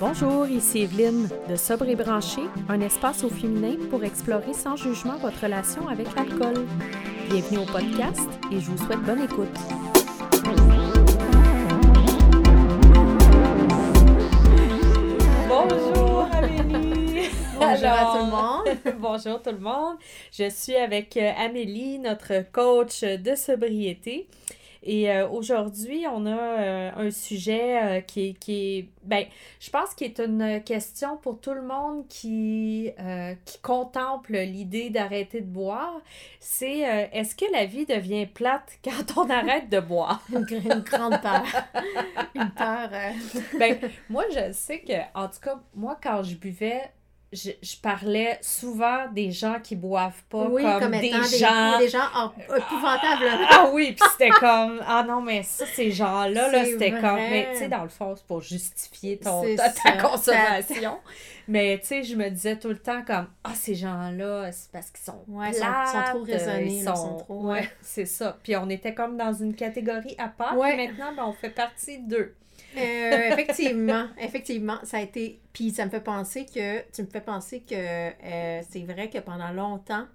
Bonjour, ici Evelyne de Sobre et Branché, un espace au féminin pour explorer sans jugement votre relation avec l'alcool. Bienvenue au podcast et je vous souhaite bonne écoute. Bonjour Amélie! Bonjour à tout le monde! Bonjour tout le monde! Je suis avec euh, Amélie, notre coach de sobriété. Et euh, aujourd'hui, on a euh, un sujet euh, qui, est, qui est, ben, je pense qu'il est une question pour tout le monde qui, qui contemple l'idée d'arrêter de boire. C'est est-ce que la vie devient plate quand on arrête de boire? une, grande peur. une peur. ben, moi, je sais que, en tout cas, moi, quand je buvais, je, je, parlais souvent des gens qui boivent pas comme, des, gens. des gens épouvantables. Ah oui puis c'était comme ah non mais ça ces gens là là c'était comme mais tu sais dans le fond c'est pour justifier ton ta, consommation. Mais tu sais je me disais tout le temps comme ah ces gens là c'est parce qu'ils sont ouais, plates, sont, sont, trop raisonnés ils sont, trop ouais, c'est ça. Puis on était comme dans une catégorie à part ouais. maintenant ben, on fait partie d'eux euh, effectivement, effectivement, ça a été. Puis ça me fait penser que. Tu me fais penser que euh, c'est vrai que pendant longtemps,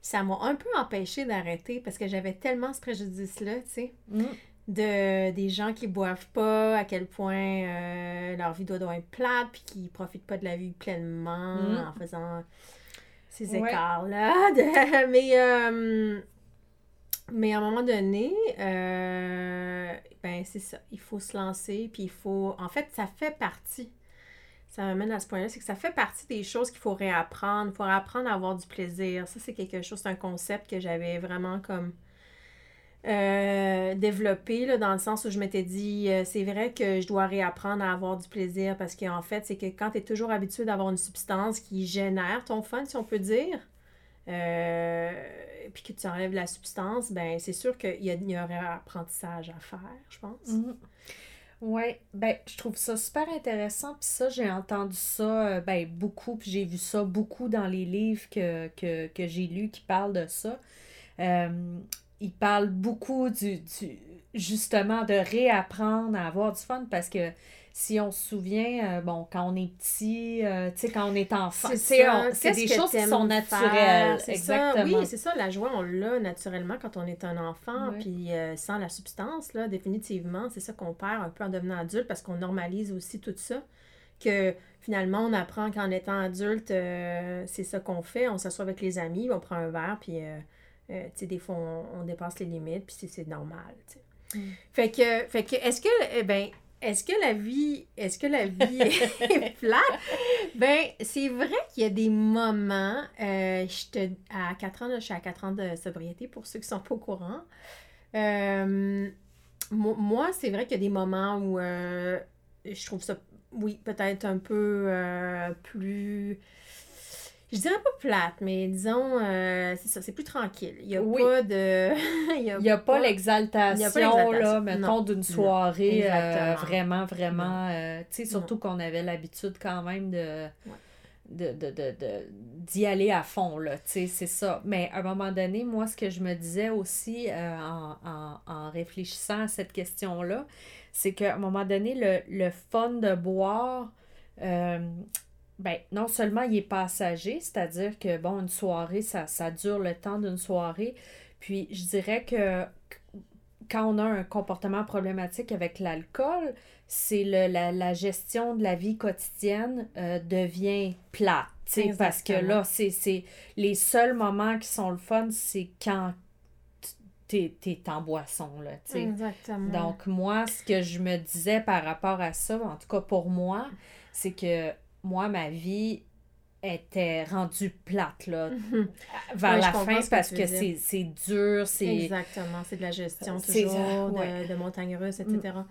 ça m'a un peu empêché d'arrêter parce que j'avais tellement ce préjudice-là, tu sais. Mm. De, des gens qui boivent pas, à quel point euh, leur vie doit, être plate, puis qui profitent pas de la vie pleinement mm. en faisant ces écarts-là. Mais mais à un moment donné, euh, ben c'est ça. Il faut se lancer, puis il faut. En fait, ça fait partie. Ça m'amène à ce point-là, c'est que ça fait partie des choses qu'il faut réapprendre. Il faut réapprendre à avoir du plaisir. Ça, c'est quelque chose, c'est un concept que j'avais vraiment comme euh, développé, là, dans le sens où je m'étais dit, euh, c'est vrai que je dois réapprendre à avoir du plaisir parce qu'en fait, c'est que quand tu es toujours habitué d'avoir une substance qui génère ton fun, si on peut dire, euh, puis que tu enlèves la substance, ben c'est sûr qu'il y, y, aurait un apprentissage à faire, je pense. Mhm. Oui, ben je trouve ça super intéressant. Puis ça, j'ai entendu ça euh, ben, beaucoup, puis j'ai vu ça beaucoup dans les livres que, que, j'ai lus qui parlent de ça. Euh, ils parlent beaucoup du, du justement de réapprendre à avoir du fun parce que si on se souvient, euh, bon, quand on est petit, euh, tu sais, quand on est enfant, c'est des choses qui sont naturelles. Exactement. Oui, c'est ça, la joie, on l'a naturellement quand on est un enfant, puis euh, sans la substance, là, définitivement, c'est ça qu'on perd un peu en devenant adulte parce qu'on normalise aussi tout ça. Que finalement, on apprend qu'en étant adulte, c'est ça qu'on fait. On s'assoit avec les amis, on prend un verre, puis, tu sais, des fois, on, dépasse les limites, puis c'est normal, tu sais. Mm. Fait que, fait que est-ce que, eh ben, est-ce que la vie, est-ce que la vie est plate? Ben, c'est vrai qu'il y a des moments, euh, je à 4 ans, je suis à 4 ans de sobriété pour ceux qui sont pas au courant. Euh, moi, c'est vrai qu'il y a des moments où euh, je trouve ça, oui, peut-être un peu plus je dirais pas plate, mais disons, euh, c'est ça, c'est plus tranquille. Il n'y a, pas de. il n'y a, pas l'exaltation, là, mettons, d'une soirée euh, vraiment, vraiment. Euh, tu sais, surtout qu'on avait l'habitude quand même de. De, de, de, d'y aller à fond, là, tu sais, c'est ça. Mais à un moment donné, moi, ce que je me disais aussi en, en, en, réfléchissant à cette question-là, c'est qu'à un moment donné, le, le fun de boire, ben, non seulement il est passager, c'est-à-dire que, bon, une soirée, ça, ça dure le temps d'une soirée. Puis, je dirais que quand on a un comportement problématique avec l'alcool, c'est le, la, la, gestion de la vie quotidienne euh, devient plate. Parce que là, c'est les seuls moments qui sont le fun, c'est quand t'es es en boisson. Là, Exactement. Donc, moi, ce que je me disais par rapport à ça, en tout cas pour moi, c'est que moi, ma vie était rendue plate là, mhm. vers la fin parce que, c'est dur, c'est... Exactement, c'est de la gestion toujours, de, de montagne russe, etc. Mm.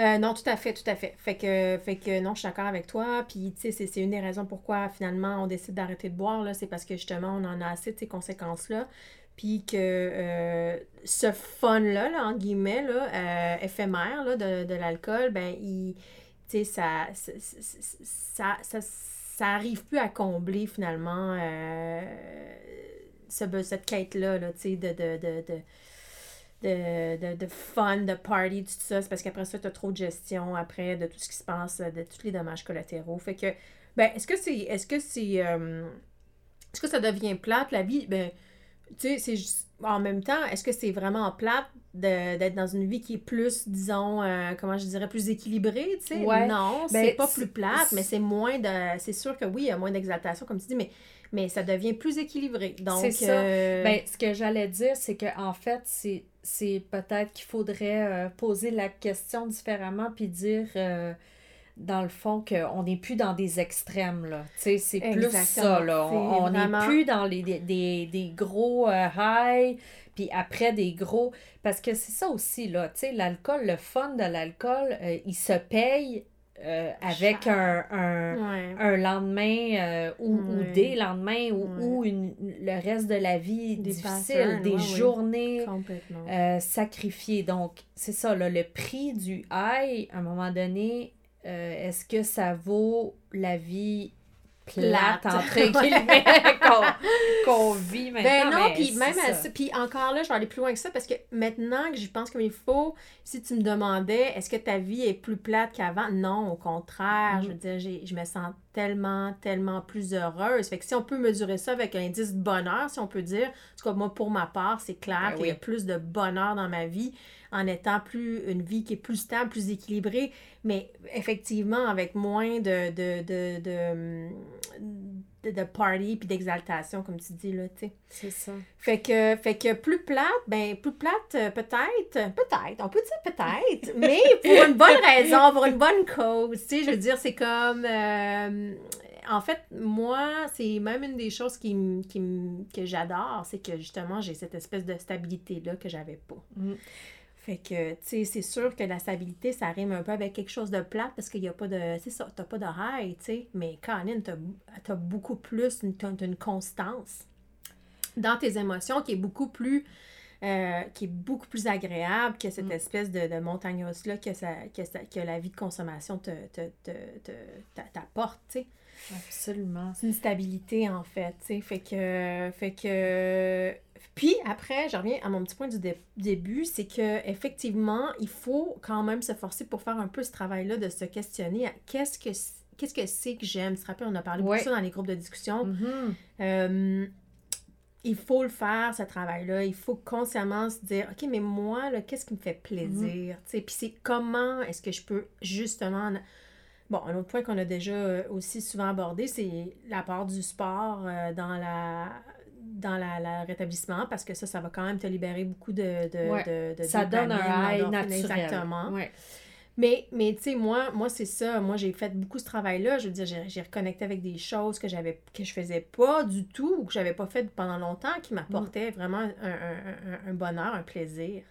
Euh, non, tout à fait, tout à fait. Fait que, fait que non, je suis d'accord avec toi. Puis, tu sais, c'est une des raisons pourquoi finalement on décide d'arrêter de boire, là. C'est parce que justement, on en a assez de ces conséquences-là. Puis que euh, ce fun-là, là, en guillemets, là, euh, éphémère là, de, de l'alcool, ben, il tu sais, ça ça, ça, ça, arrive plus à combler finalement euh, ce, cette quête-là, tu sais, de, de, de, de, de, fun, de party, tout ça. C'est parce qu'après ça, tu as trop de gestion après de tout ce qui se passe, de tous les dommages collatéraux. Fait que, ben, est-ce que c'est. Est-ce que c'est. Euh, est-ce que ça devient plate, la vie? Ben, tu sais, c'est en même temps, est-ce que c'est vraiment plate d'être dans une vie qui est plus, disons, euh, comment je dirais, plus équilibrée, tu sais? Non, ben, c'est pas plus plate, mais c'est moins de... C'est sûr que oui, il y a moins d'exaltation, comme tu dis, mais, mais ça devient plus équilibré. Donc, c'est ça. Euh, ben, ce que j'allais dire, c'est qu'en en fait, c'est peut-être qu'il faudrait euh, poser la question différemment puis dire dans le fond, qu'on n'est plus dans des extrêmes, là. Tu sais, c'est plus ça, là. On n'est plus dans les, des, des, gros euh, highs, puis après des gros... Parce que c'est ça aussi, là. Tu sais, l'alcool, le fun de l'alcool, euh, il se paye euh, avec un, un, un, lendemain ou, ou, des lendemains ou, ou une, le reste de la vie des difficile, des journées sacrifiées. Donc, c'est ça, là, le prix du high, à un moment donné, euh, est-ce que ça vaut la vie plate, entre guillemets, qu'on vit maintenant? Ben non, puis même puis encore là, je vais aller plus loin que ça parce que maintenant que je pense comme il faut, si tu me demandais est-ce que ta vie est plus plate qu'avant, non, au contraire, je veux mm. dire, je me sens tellement, tellement plus heureuse. Fait que si on peut mesurer ça avec un indice de bonheur, si on peut dire, en tout cas, moi, pour ma part, c'est clair ben qu'il y a plus de bonheur dans ma vie en étant plus une vie qui est plus stable, plus équilibrée, mais effectivement avec moins de, de, de, de, de party puis d'exaltation, comme tu dis, là, tu sais. C'est ça. Fait que, fait que plus plate, ben plus plate, euh, peut-être, peut-être, on peut dire peut-être, mais pour une bonne raison, pour une bonne cause, tu sais, je veux dire, c'est comme... Euh, en fait, moi, c'est même une des choses qui, qui que j'adore, c'est que justement, j'ai cette espèce de stabilité-là que j'avais pas. Mm. Fait que, tu sais, c'est sûr que la stabilité, ça rime un peu avec quelque chose de plat parce qu'il n'y a pas de. C'est ça, t'as pas high, tu sais. Mais Canin, t'as as beaucoup plus, une, une constance dans tes émotions qui est beaucoup plus. Euh, qui est beaucoup plus agréable que cette mm. espèce de, de montagne là que, ça, que, que la vie de consommation te, te, te, t'apporte, tu sais. Absolument. C'est une stabilité, en fait, tu sais. Fait que, fait que puis après, je reviens à mon petit point du début, c'est que effectivement, il faut quand même se forcer pour faire un peu ce travail-là de se questionner à qu'est-ce que qu'est-ce que c'est que j'aime. Tu te rappelles, on a parlé beaucoup de ça dans les groupes de discussion. Mm-hmm. Euh, il faut le faire, ce travail-là. Il faut consciemment se dire, OK, mais moi, qu'est-ce qui me fait plaisir? Mm-hmm. Puis c'est comment est-ce que je peux justement... Bon, un autre point qu'on a déjà euh, aussi souvent abordé, c'est la part du sport euh, dans la dans le rétablissement parce que ça, ça va quand même te libérer beaucoup de. de, de, ça donne un high naturel. Exactement. Mais, mais tu sais, moi, moi c'est ça. Moi, j'ai fait beaucoup ce travail-là. Je veux dire, j'ai reconnecté avec des choses que j'avais que je faisais pas du tout ou que j'avais pas fait pendant longtemps qui m'apportaient mm. vraiment un, un, bonheur, un plaisir.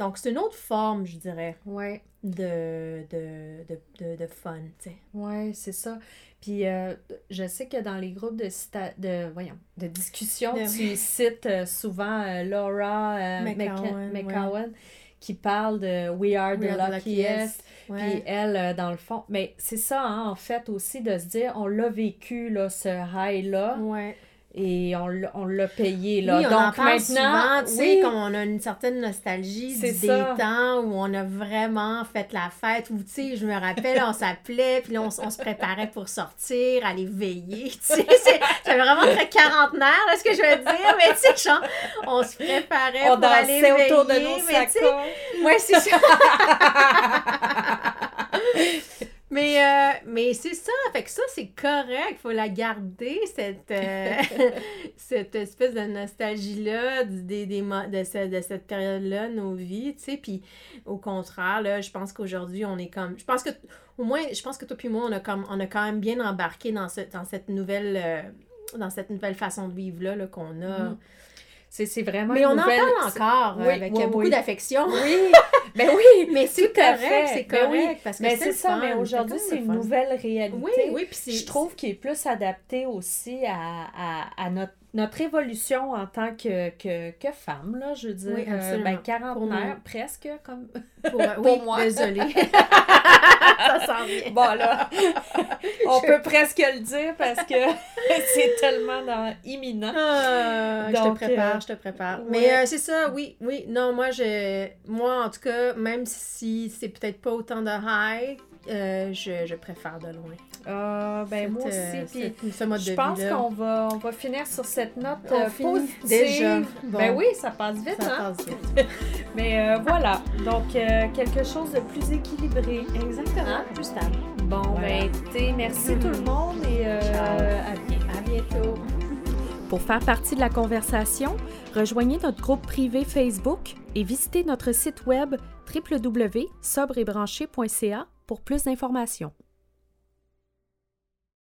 Donc, c'est une autre forme, je dirais, ouais. de, de, de, de, fun, tu sais. Oui, c'est ça. Puis, euh, je sais que dans les groupes de, de, voyons, de discussion, tu cites euh, souvent euh, Laura McCowan, qui parle de We Are the Luckiest. Puis elle, dans le fond, mais c'est ça, hein, en fait, aussi, de se dire, on l'a vécu, là, ce high-là. Ouais et on, on l'a payé. Là. Oui, on Donc maintenant, tu sais, comme on a une certaine nostalgie des temps où on a vraiment fait la fête, où tu sais, je me rappelle, on s'appelait, puis là, on, se préparait pour sortir, aller veiller, tu sais, c'est vraiment très quarantenaire, là, ce que je veux dire, mais tu sais, on se préparait pour aller veiller. autour de nos mais Ouais, c'est ça. Mais, euh, mais c'est ça, fait que ça, c'est correct. Faut la garder, cette, euh, cette espèce de nostalgie-là des, des, de, de cette période-là, nos vies, tu sais. Puis au contraire, là, je pense qu'aujourd'hui, on est comme. Je pense que, au moins, je pense que toi puis moi, on a, comme, on a quand même bien embarqué dans, ce, dans cette nouvelle. Euh, dans cette nouvelle façon de vivre-là -là, qu'on a. Mm. C'est vraiment Mais on en parle encore avec beaucoup d'affection. Oui, ben oui, mais c'est correct, c'est ben correct. Parce que mais c'est ça, mais aujourd'hui, c'est une nouvelle réalité. Oui, oui, puis Je trouve qu'il est plus adapté aussi à, à, à notre notre évolution en tant que, que, que femme, là, je veux dire, oui, euh, ben, quarantenaire, presque, comme pour, pour moi. Désolée. ça sent bien. Bon, là, On peut presque le dire parce que c'est tellement dans, imminent. Ah, je te prépare, euh, je te prépare. Mais euh, c'est ça, oui, oui. Non, moi, je, moi, en tout cas, même si c'est peut-être pas autant de high, euh, je, je, préfère de loin. Ah, ben moi aussi. Puis je pense qu'on va, on va finir sur cette note positive. Déjà. Ben oui, ça passe vite. Ça hein? passe vite. Mais voilà. Donc, quelque chose de plus équilibré. Exactement. Hein? Plus stable. Bon, ben écoutez, merci tout le monde et à, à bientôt. Pour faire partie de la conversation, rejoignez notre groupe privé Facebook et visitez notre site web www.sobrebranché.ca pour plus d'informations.